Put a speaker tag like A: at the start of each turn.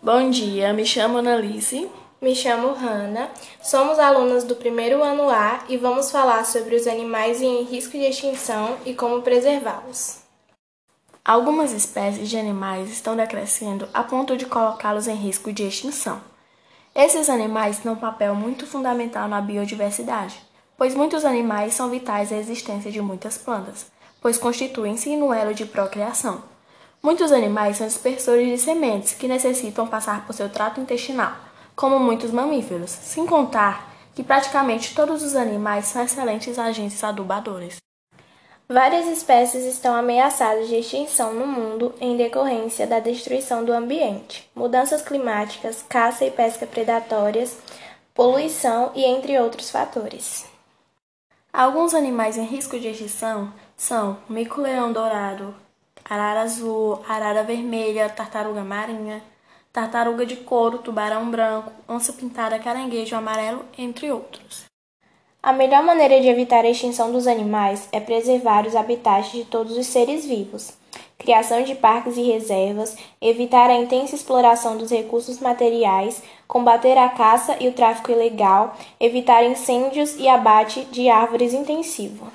A: Bom dia, me chamo Annalise.
B: Me chamo Hanna, somos alunas do primeiro ano A e vamos falar sobre os animais em risco de extinção e como preservá-los.
A: Algumas espécies de animais estão decrescendo a ponto de colocá-los em risco de extinção. Esses animais têm um papel muito fundamental na biodiversidade, pois muitos animais são vitais à existência de muitas plantas, pois constituem-se no elo de procriação. Muitos animais são dispersores de sementes que necessitam passar por seu trato intestinal como muitos mamíferos, sem contar que praticamente todos os animais são excelentes agentes adubadores.
B: Várias espécies estão ameaçadas de extinção no mundo em decorrência da destruição do ambiente, mudanças climáticas, caça e pesca predatórias, poluição e entre outros fatores.
A: Alguns animais em risco de extinção são o mico-leão dourado, arara azul, arara vermelha, tartaruga marinha, tartaruga de couro, tubarão branco, onça pintada, caranguejo amarelo, entre outros.
B: A melhor maneira de evitar a extinção dos animais é preservar os habitats de todos os seres vivos, criação de parques e reservas, evitar a intensa exploração dos recursos materiais, combater a caça e o tráfico ilegal, evitar incêndios e abate de árvores intensivo.